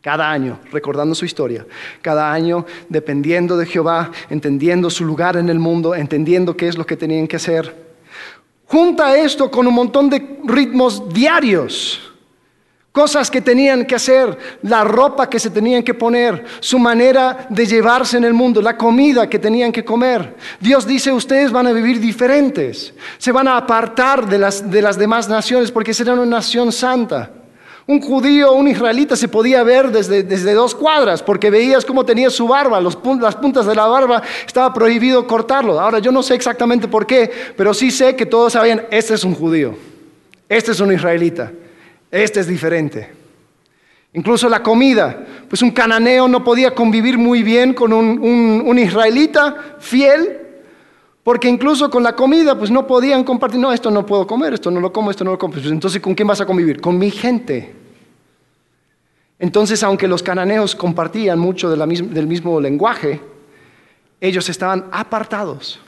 cada año, recordando su historia, cada año dependiendo de Jehová, entendiendo su lugar en el mundo, entendiendo qué es lo que tenían que hacer. Junta esto con un montón de ritmos diarios cosas que tenían que hacer, la ropa que se tenían que poner, su manera de llevarse en el mundo, la comida que tenían que comer. Dios dice, ustedes van a vivir diferentes, se van a apartar de las, de las demás naciones porque serán una nación santa. Un judío, un israelita se podía ver desde, desde dos cuadras porque veías cómo tenía su barba, las puntas de la barba, estaba prohibido cortarlo. Ahora yo no sé exactamente por qué, pero sí sé que todos sabían, este es un judío, este es un israelita. Este es diferente. Incluso la comida, pues un cananeo no podía convivir muy bien con un, israelita fiel, porque incluso con la comida, pues no podían compartir, no, esto no puedo comer, esto no lo como, esto no lo como. Pues entonces, ¿con quién vas a convivir? Con mi gente. Entonces, aunque los cananeos compartían mucho del mismo lenguaje, ellos estaban apartados.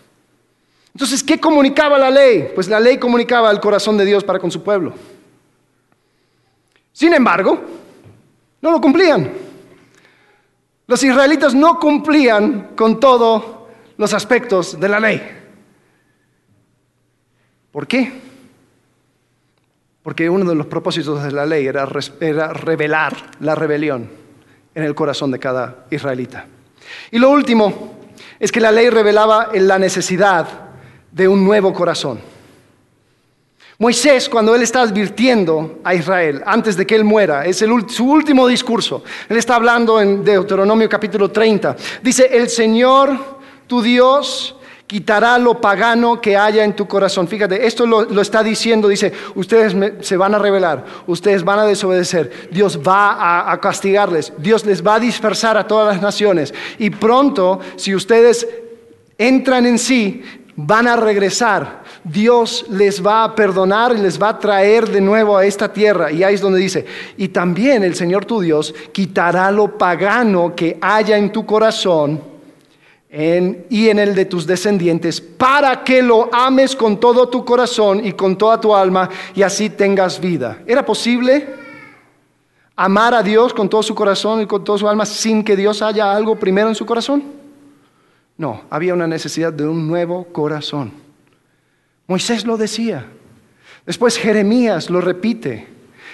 Entonces, ¿qué comunicaba la ley? Pues la ley comunicaba el corazón de Dios para con su pueblo. Sin embargo, no lo cumplían. Los israelitas no cumplían con todos los aspectos de la ley. ¿Por qué? Porque uno de los propósitos de la ley era, revelar la rebelión en el corazón de cada israelita. Y lo último es que la ley revelaba la necesidad de un nuevo corazón. Moisés, cuando él está advirtiendo a Israel antes de que él muera, es su último discurso. Él está hablando en Deuteronomio capítulo 30. Dice, el Señor, tu Dios, quitará lo pagano que haya en tu corazón. Fíjate, esto lo, está diciendo, dice, ustedes se van a rebelar, ustedes van a desobedecer, Dios va a castigarles, Dios les va a dispersar a todas las naciones. Y pronto, si ustedes entran en sí, van a regresar. Dios les va a perdonar y les va a traer de nuevo a esta tierra. Y ahí es donde dice, y también el Señor tu Dios quitará lo pagano que haya en tu corazón y en el de tus descendientes, para que lo ames con todo tu corazón y con toda tu alma y así tengas vida. ¿Era posible amar a Dios con todo su corazón y con toda su alma sin que Dios haya algo primero en su corazón? No, había una necesidad de un nuevo corazón. Moisés lo decía. Después Jeremías lo repite.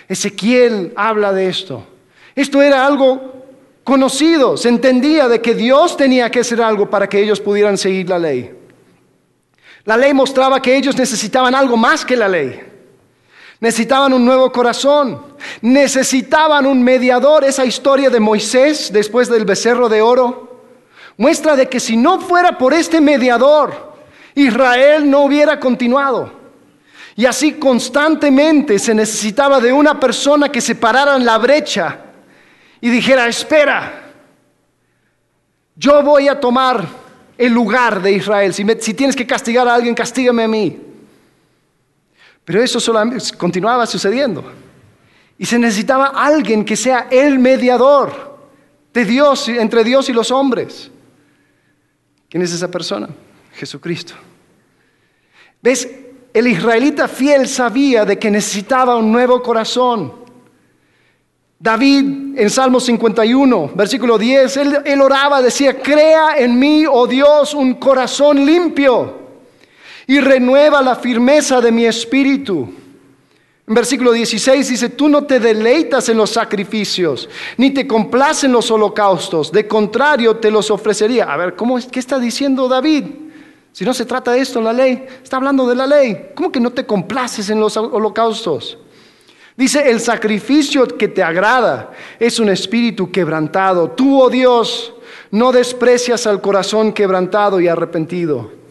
Ezequiel habla de esto. Esto era algo conocido. Se entendía de que Dios tenía que hacer algo para que ellos pudieran seguir la ley. La ley mostraba que ellos necesitaban algo más que la ley. Necesitaban un nuevo corazón. Necesitaban un mediador. Esa historia de Moisés después del becerro de oro muestra de que si no fuera por este mediador, Israel no hubiera continuado. Y así constantemente se necesitaba de una persona que se parara en la brecha y dijera, espera, yo voy a tomar el lugar de Israel. Si, tienes que castigar a alguien, castígame a mí. Pero eso solamente continuaba sucediendo. Y se necesitaba alguien que sea el mediador de Dios, entre Dios y los hombres. ¿Quién es esa persona? Jesucristo. ¿Ves? El israelita fiel sabía de que necesitaba un nuevo corazón. David en Salmo 51, versículo 10, él, oraba, decía, crea en mí, oh Dios, un corazón limpio y renueva la firmeza de mi espíritu. En versículo 16 dice, tú no te deleitas en los sacrificios, ni te complacen los holocaustos, de contrario te los ofrecería. A ver, ¿cómo, ¿qué está diciendo David? Si no se trata de esto en la ley, está hablando de la ley. ¿Cómo que no te complaces en los holocaustos? Dice, el sacrificio que te agrada es un espíritu quebrantado. Tú, oh Dios, no desprecias al corazón quebrantado y arrepentido.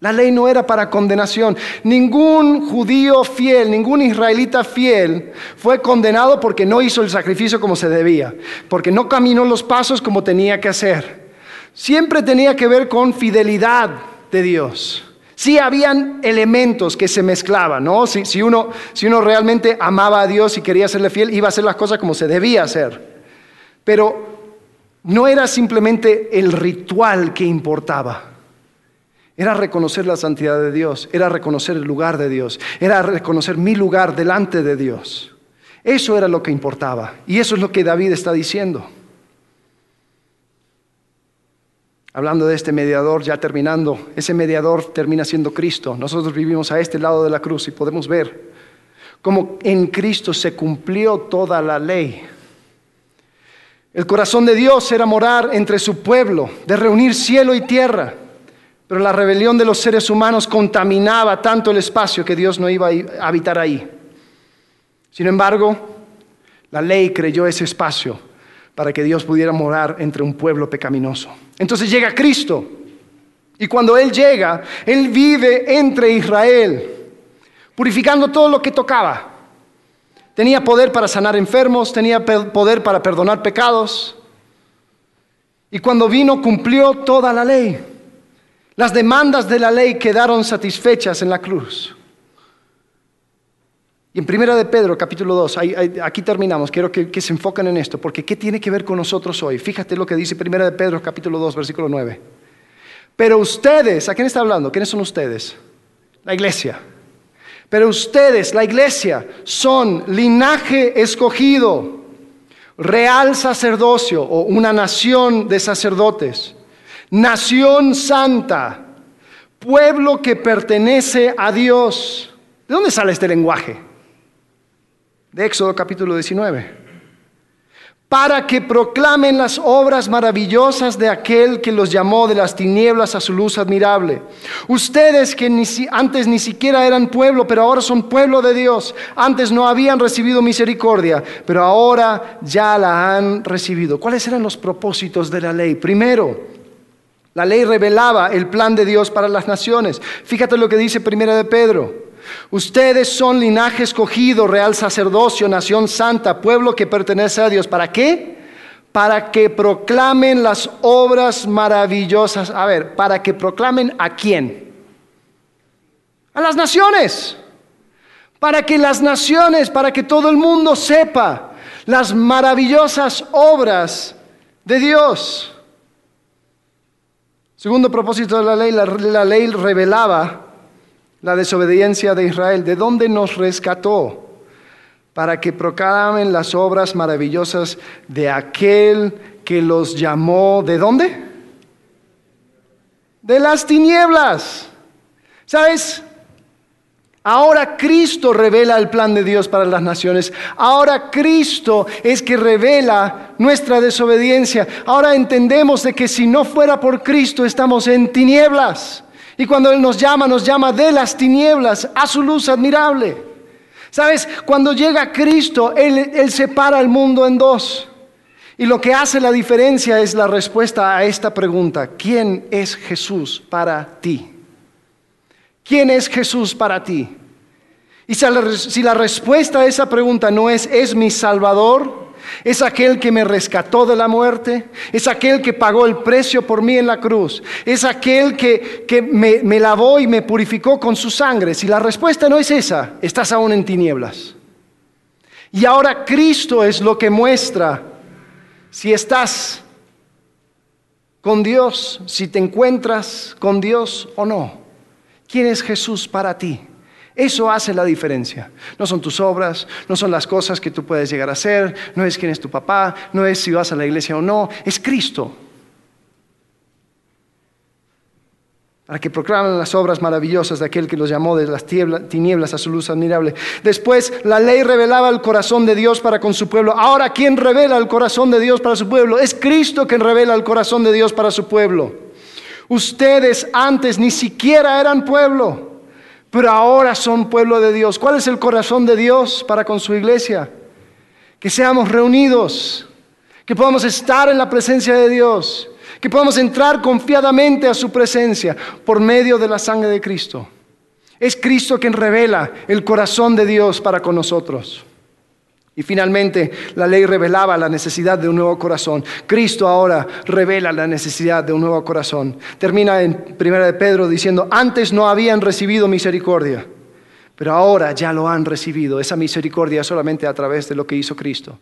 La ley no era para condenación. Ningún judío fiel, ningún israelita fiel fue condenado porque no hizo el sacrificio como se debía, porque no caminó los pasos como tenía que hacer. Siempre tenía que ver con fidelidad de Dios. Sí habían elementos que se mezclaban, ¿no? Si, uno, si uno realmente amaba a Dios y quería serle fiel, iba a hacer las cosas como se debía hacer. Pero no era simplemente el ritual que importaba. Era reconocer la santidad de Dios, era reconocer el lugar de Dios, era reconocer mi lugar delante de Dios. Eso era lo que importaba. Y eso es lo que David está diciendo. Hablando de este mediador, ya terminando, ese mediador termina siendo Cristo. Nosotros vivimos a este lado de la cruz y podemos ver cómo en Cristo se cumplió toda la ley. El corazón de Dios era morar entre su pueblo, de reunir cielo y tierra, pero la rebelión de los seres humanos contaminaba tanto el espacio que Dios no iba a habitar ahí. Sin embargo, la ley creyó ese espacio para que Dios pudiera morar entre un pueblo pecaminoso. Entonces llega Cristo. Y cuando Él llega, Él vive entre Israel, purificando todo lo que tocaba. Tenía poder para sanar enfermos, tenía poder para perdonar pecados. Y cuando vino cumplió toda la ley. Las demandas de la ley quedaron satisfechas en la cruz. Y en Primera de Pedro, capítulo 2, aquí terminamos, quiero que, se enfoquen en esto, porque ¿qué tiene que ver con nosotros hoy? Fíjate lo que dice Primera de Pedro, capítulo 2, versículo 9. Pero ustedes, ¿a quién está hablando? ¿Quiénes son ustedes? La iglesia. Pero ustedes, la iglesia, son linaje escogido, real sacerdocio o una nación de sacerdotes, nación santa, pueblo que pertenece a Dios. ¿De dónde sale este lenguaje? De Éxodo capítulo 19. Para que proclamen las obras maravillosas de aquel que los llamó de las tinieblas a su luz admirable. Ustedes que antes ni siquiera eran pueblo, pero ahora son pueblo de Dios. Antes no habían recibido misericordia, pero ahora ya la han recibido. ¿Cuáles eran los propósitos de la ley? Primero, la ley revelaba el plan de Dios para las naciones. Fíjate lo que dice Primera de Pedro. Ustedes son linaje escogido, real sacerdocio, nación santa, pueblo que pertenece a Dios. ¿Para qué? Para que proclamen las obras maravillosas. A ver, ¿para que proclamen a quién? A las naciones. Para que las naciones, para que todo el mundo sepa las maravillosas obras de Dios. Segundo propósito de la ley, la, ley revelaba la desobediencia de Israel, ¿de dónde nos rescató? Para que proclamen las obras maravillosas de aquel que los llamó, ¿de dónde? De las tinieblas. ¿Sabes? Ahora Cristo revela el plan de Dios para las naciones. Ahora Cristo es que revela nuestra desobediencia. Ahora entendemos de que si no fuera por Cristo estamos en tinieblas. Y cuando Él nos llama, nos llama de las tinieblas a su luz admirable. ¿Sabes? Cuando llega Cristo, Él, Él separa el mundo en dos. Y lo que hace la diferencia es la respuesta a esta pregunta. ¿Quién es Jesús para ti? ¿Quién es Jesús para ti? Y si la respuesta a esa pregunta no es, es mi Salvador, Es aquel que me rescató de la muerte. Es aquel que pagó el precio por mí en la cruz. Es aquel que, que me, me lavó y me purificó con su sangre. Si la respuesta no es esa, estás aún en tinieblas. Y ahora Cristo es lo que muestra si estás con Dios, si te encuentras con Dios o no. ¿Quién es Jesús para ti? Eso hace la diferencia. No son tus obras, no son las cosas que tú puedes llegar a hacer, no es quién es tu papá, no es si vas a la iglesia o no, es Cristo. para que proclamen las obras maravillosas de aquel que los llamó de las tinieblas a su luz admirable. Después, la ley revelaba el corazón de Dios para con su pueblo. Ahora, ¿quién revela el corazón de Dios para su pueblo? Es Cristo quien revela el corazón de Dios para su pueblo. Ustedes antes ni siquiera eran pueblo, pero ahora son pueblo de Dios. ¿Cuál es el corazón de Dios para con su iglesia? Que seamos reunidos, que podamos estar en la presencia de Dios que podamos entrar confiadamente a su presencia por medio de la sangre de Cristo. Es Cristo quien revela el corazón de Dios para con nosotros. Y finalmente, la ley revelaba la necesidad de un nuevo corazón. Cristo ahora revela la necesidad de un nuevo corazón. Termina en 1 de Pedro diciendo, antes no habían recibido misericordia, pero ahora ya lo han recibido. Esa misericordia solamente a través de lo que hizo Cristo.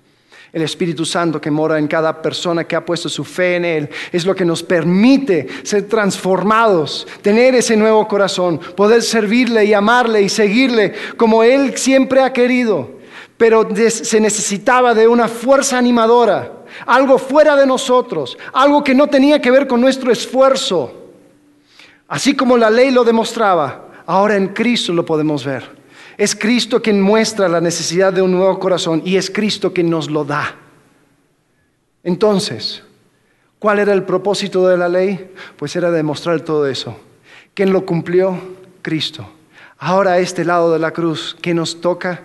El Espíritu Santo que mora en cada persona que ha puesto su fe en Él es lo que nos permite ser transformados, tener ese nuevo corazón, poder servirle y amarle y seguirle como Él siempre ha querido. Pero se necesitaba de una fuerza animadora, algo fuera de nosotros, algo que no tenía que ver con nuestro esfuerzo. Así como la ley lo demostraba, ahora en Cristo lo podemos ver. Es Cristo quien muestra la necesidad de un nuevo corazón y es Cristo quien nos lo da. Entonces, ¿cuál era el propósito de la ley? Pues era demostrar todo eso. ¿Quién lo cumplió? Cristo. Ahora este lado de la cruz, ¿qué nos toca?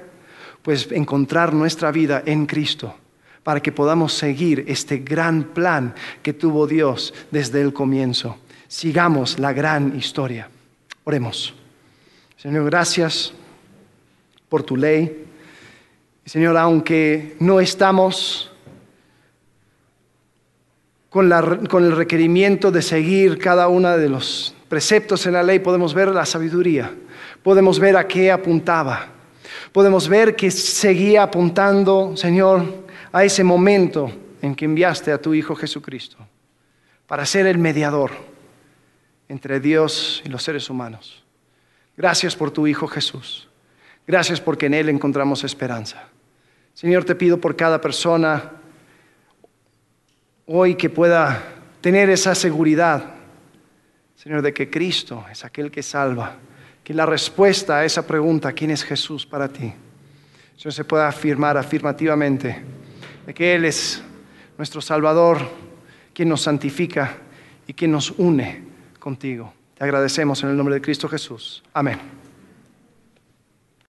Pues encontrar nuestra vida en Cristo para que podamos seguir este gran plan que tuvo Dios desde el comienzo. Sigamos la gran historia. Oremos. Señor, gracias por tu ley. Señor, aunque no estamos con, el requerimiento de seguir cada uno de los preceptos en la ley, podemos ver la sabiduría, podemos ver a qué apuntaba, podemos ver que seguía apuntando, Señor, a ese momento en que enviaste a tu Hijo Jesucristo para ser el mediador entre Dios y los seres humanos. Gracias por tu Hijo Jesús. Gracias porque en Él encontramos esperanza. Señor, te pido por cada persona hoy que pueda tener esa seguridad, Señor, de que Cristo es aquel que salva, que la respuesta a esa pregunta, ¿quién es Jesús para ti? Señor, se pueda afirmar afirmativamente de que Él es nuestro Salvador, quien nos santifica y quien nos une contigo. Te agradecemos en el nombre de Cristo Jesús. Amén.